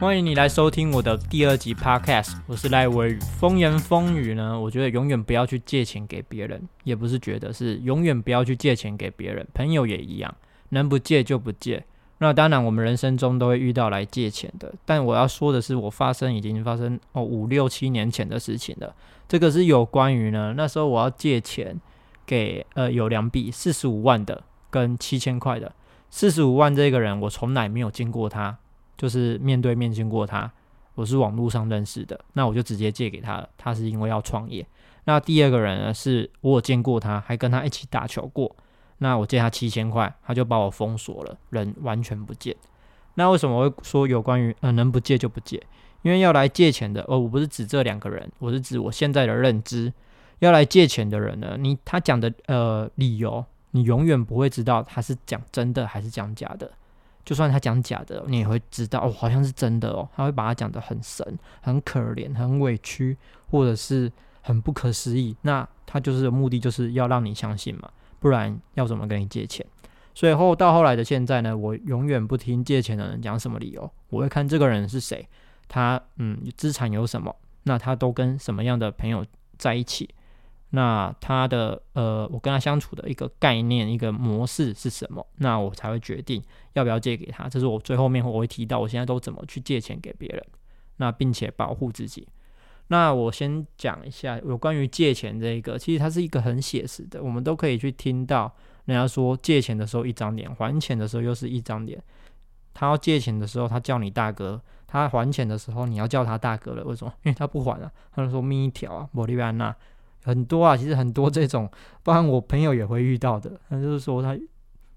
欢迎你来收听我的第二集 Podcast，我是赖伟宇。风言风语呢，我觉得永远不要去借钱给别人，也不是觉得是永远不要去借钱给别人，朋友也一样，能不借就不借。那当然，我们人生中都会遇到来借钱的，但我要说的是，我发生已经发生哦五六七年前的事情了。这个是有关于呢，那时候我要借钱给呃有两笔四十五万的跟七千块的。四十五万这个人，我从来没有见过他。就是面对面见过他，我是网络上认识的，那我就直接借给他了。他是因为要创业。那第二个人呢，是我有见过他，还跟他一起打球过。那我借他七千块，他就把我封锁了，人完全不见。那为什么会说有关于呃能不借就不借？因为要来借钱的，哦，我不是指这两个人，我是指我现在的认知，要来借钱的人呢，你他讲的呃理由，你永远不会知道他是讲真的还是讲假的。就算他讲假的，你也会知道哦，好像是真的哦。他会把它讲得很神、很可怜、很委屈，或者是很不可思议。那他就是目的，就是要让你相信嘛，不然要怎么跟你借钱？所以后到后来的现在呢，我永远不听借钱的人讲什么理由，我会看这个人是谁，他嗯资产有什么，那他都跟什么样的朋友在一起。那他的呃，我跟他相处的一个概念、一个模式是什么？那我才会决定要不要借给他。这是我最后面我会提到，我现在都怎么去借钱给别人，那并且保护自己。那我先讲一下有关于借钱这一个，其实它是一个很写实的，我们都可以去听到人家说借钱的时候一张脸，还钱的时候又是一张脸。他要借钱的时候，他叫你大哥；他还钱的时候，你要叫他大哥了。为什么？因为他不还啊，他就说命一条啊，莫利安娜。很多啊，其实很多这种，包含我朋友也会遇到的。那就是说，他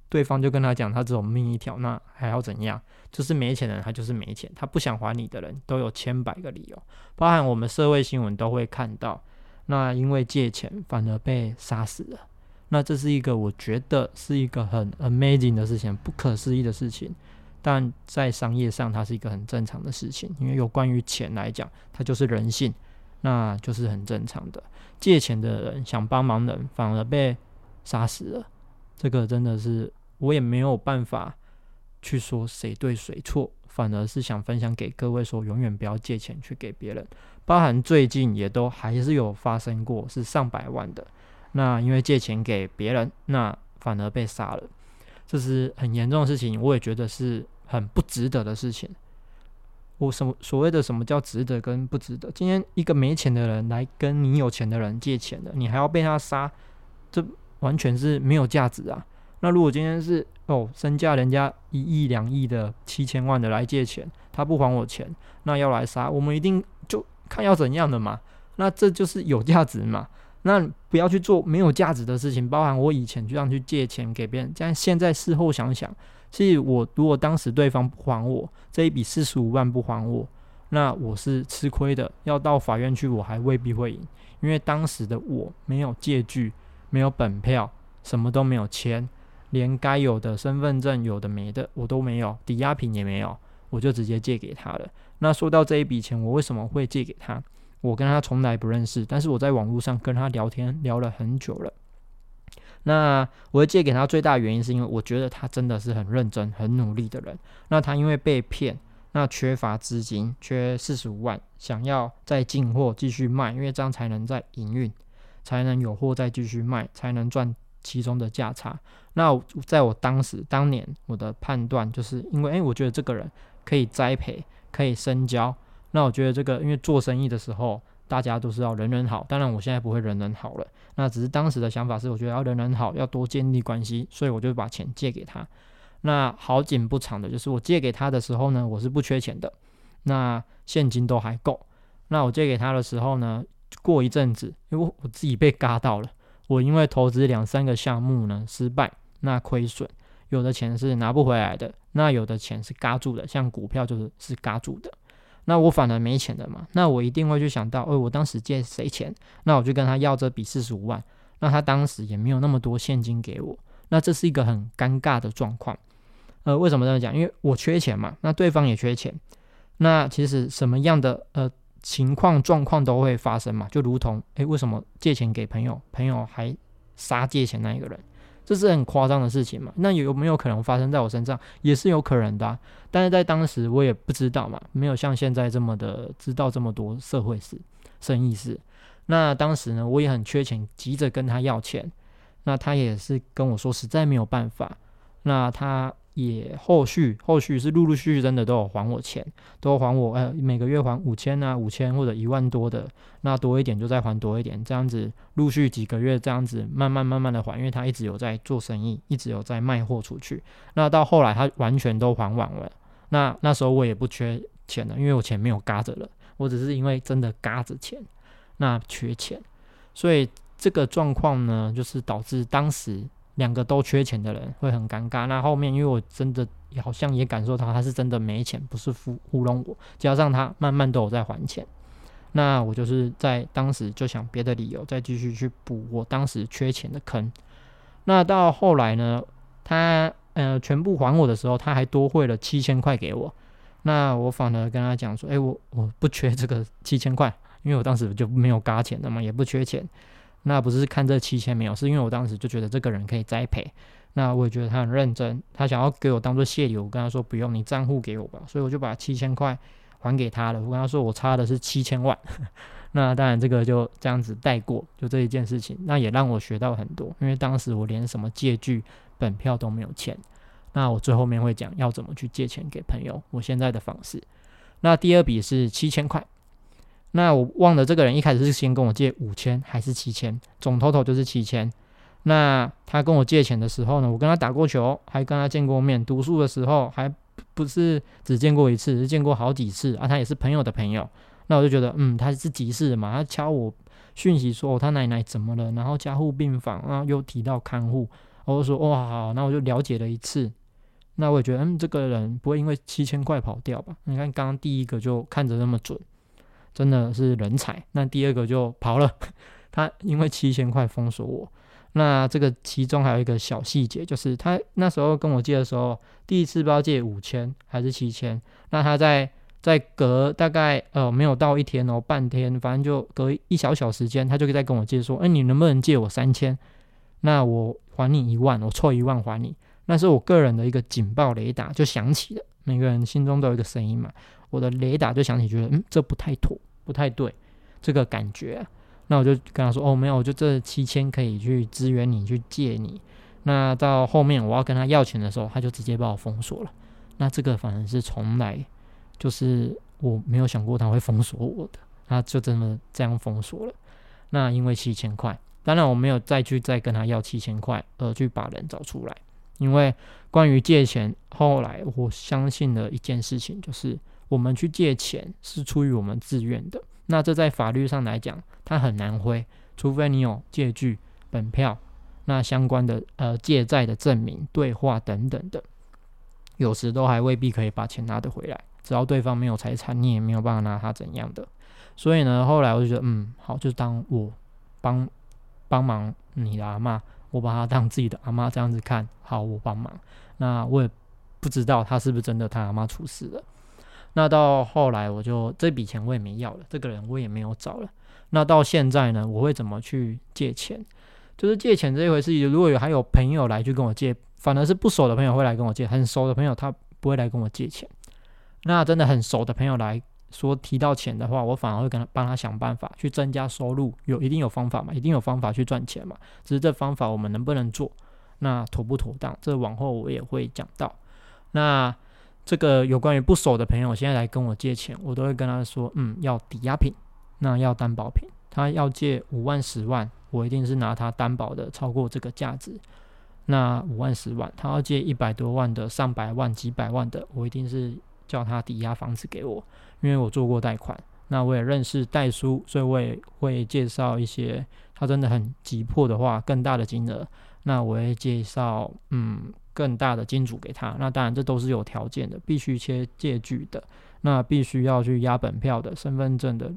对方就跟他讲，他只有命一条，那还要怎样？就是没钱的人，他就是没钱，他不想还你的人，都有千百个理由。包含我们社会新闻都会看到，那因为借钱反而被杀死了。那这是一个我觉得是一个很 amazing 的事情，不可思议的事情。但在商业上，它是一个很正常的事情，因为有关于钱来讲，它就是人性。那就是很正常的，借钱的人想帮忙的人反而被杀死了，这个真的是我也没有办法去说谁对谁错，反而是想分享给各位说，永远不要借钱去给别人，包含最近也都还是有发生过是上百万的，那因为借钱给别人，那反而被杀了，这是很严重的事情，我也觉得是很不值得的事情。我什么所谓的什么叫值得跟不值得？今天一个没钱的人来跟你有钱的人借钱的，你还要被他杀，这完全是没有价值啊！那如果今天是哦身价人家一亿两亿的七千万的来借钱，他不还我钱，那要来杀，我们一定就看要怎样的嘛？那这就是有价值嘛？那不要去做没有价值的事情，包含我以前就这样去借钱给别人，但现在事后想想。其实我如果当时对方不还我这一笔四十五万不还我，那我是吃亏的，要到法院去我还未必会赢，因为当时的我没有借据，没有本票，什么都没有签，连该有的身份证有的没的我都没有，抵押品也没有，我就直接借给他了。那说到这一笔钱，我为什么会借给他？我跟他从来不认识，但是我在网络上跟他聊天聊了很久了。那我会借给他最大原因，是因为我觉得他真的是很认真、很努力的人。那他因为被骗，那缺乏资金，缺四十五万，想要再进货继续卖，因为这样才能再营运，才能有货再继续卖，才能赚其中的价差。那在我当时当年，我的判断就是因为，哎，我觉得这个人可以栽培，可以深交。那我觉得这个，因为做生意的时候。大家都是要人人好，当然我现在不会人人好了。那只是当时的想法是，我觉得要人人好，要多建立关系，所以我就把钱借给他。那好景不长的，就是我借给他的时候呢，我是不缺钱的，那现金都还够。那我借给他的时候呢，过一阵子，因为我自己被嘎到了，我因为投资两三个项目呢失败，那亏损，有的钱是拿不回来的，那有的钱是嘎住的，像股票就是是嘎住的。那我反而没钱的嘛，那我一定会去想到，哦，我当时借谁钱？那我就跟他要这笔四十五万，那他当时也没有那么多现金给我，那这是一个很尴尬的状况。呃，为什么这么讲？因为我缺钱嘛，那对方也缺钱，那其实什么样的呃情况状况都会发生嘛，就如同，诶，为什么借钱给朋友，朋友还杀借钱那一个人？这是很夸张的事情嘛？那有没有可能发生在我身上？也是有可能的。但是在当时我也不知道嘛，没有像现在这么的知道这么多社会事、生意事。那当时呢，我也很缺钱，急着跟他要钱。那他也是跟我说，实在没有办法。那他。也后续后续是陆陆续续真的都有还我钱，都还我呃每个月还五千啊五千或者一万多的，那多一点就再还多一点，这样子陆续几个月这样子慢慢慢慢的还，因为他一直有在做生意，一直有在卖货出去。那到后来他完全都还完了，那那时候我也不缺钱了，因为我钱没有嘎着了，我只是因为真的嘎着钱，那缺钱，所以这个状况呢，就是导致当时。两个都缺钱的人会很尴尬。那后面因为我真的好像也感受到他是真的没钱，不是糊糊弄我。加上他慢慢都有在还钱，那我就是在当时就想别的理由再继续去补我当时缺钱的坑。那到后来呢，他呃全部还我的时候，他还多汇了七千块给我。那我反而跟他讲说：“哎，我我不缺这个七千块，因为我当时就没有嘎钱的嘛，也不缺钱。”那不是看这七千没有，是因为我当时就觉得这个人可以栽培，那我也觉得他很认真，他想要给我当做谢礼，我跟他说不用，你账户给我吧，所以我就把七千块还给他了。我跟他说我差的是七千万，那当然这个就这样子带过，就这一件事情，那也让我学到很多，因为当时我连什么借据、本票都没有欠。那我最后面会讲要怎么去借钱给朋友，我现在的方式。那第二笔是七千块。那我忘了这个人一开始是先跟我借五千还是七千，总 total 就是七千。那他跟我借钱的时候呢，我跟他打过球，还跟他见过面。读书的时候还不是只见过一次，是见过好几次啊。他也是朋友的朋友。那我就觉得，嗯，他是急事嘛。他敲我讯息说他奶奶怎么了，然后加护病房，然后又提到看护。我就说哇好，那我就了解了一次。那我也觉得，嗯，这个人不会因为七千块跑掉吧？你看刚刚第一个就看着那么准。真的是人才。那第二个就跑了，他因为七千块封锁我。那这个其中还有一个小细节，就是他那时候跟我借的时候，第一次不知道借五千还是七千。那他在在隔大概呃没有到一天哦，半天，反正就隔一小小时间，他就在跟我借说，哎，你能不能借我三千？那我还你一万，我凑一万还你。那是我个人的一个警报雷达就响起了，每个人心中都有一个声音嘛。我的雷达就响起，觉得嗯，这不太妥，不太对，这个感觉。那我就跟他说，哦，没有，就这七千可以去支援你，去借你。那到后面我要跟他要钱的时候，他就直接把我封锁了。那这个反正是从来就是我没有想过他会封锁我的，他就真的这样封锁了。那因为七千块，当然我没有再去再跟他要七千块，而去把人找出来。因为关于借钱，后来我相信的一件事情就是。我们去借钱是出于我们自愿的，那这在法律上来讲，它很难挥，除非你有借据、本票，那相关的呃借债的证明、对话等等的，有时都还未必可以把钱拿得回来。只要对方没有财产，你也没有办法拿他怎样的。所以呢，后来我就觉得，嗯，好，就当我帮帮忙你的阿妈，我把他当自己的阿妈这样子看好，我帮忙。那我也不知道他是不是真的他阿妈出事了。那到后来，我就这笔钱我也没要了，这个人我也没有找了。那到现在呢，我会怎么去借钱？就是借钱这一回事，如果有还有朋友来去跟我借，反而是不熟的朋友会来跟我借，很熟的朋友他不会来跟我借钱。那真的很熟的朋友来说提到钱的话，我反而会跟他帮他想办法去增加收入，有一定有方法嘛，一定有方法去赚钱嘛。只是这方法我们能不能做，那妥不妥当，这往后我也会讲到。那。这个有关于不熟的朋友，现在来跟我借钱，我都会跟他说，嗯，要抵押品，那要担保品。他要借五万、十万，我一定是拿他担保的超过这个价值。那五万、十万，他要借一百多万的、上百万、几百万的，我一定是叫他抵押房子给我，因为我做过贷款，那我也认识代书，所以我也会介绍一些他真的很急迫的话，更大的金额，那我会介绍，嗯。更大的金主给他，那当然这都是有条件的，必须切借据的，那必须要去押本票的，身份证的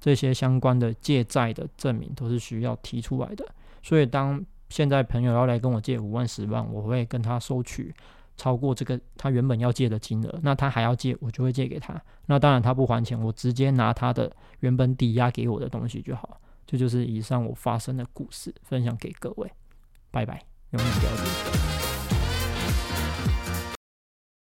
这些相关的借债的证明都是需要提出来的。所以当现在朋友要来跟我借五万、十万，我会跟他收取超过这个他原本要借的金额，那他还要借，我就会借给他。那当然他不还钱，我直接拿他的原本抵押给我的东西就好。这就是以上我发生的故事，分享给各位，拜拜。永远不要借钱。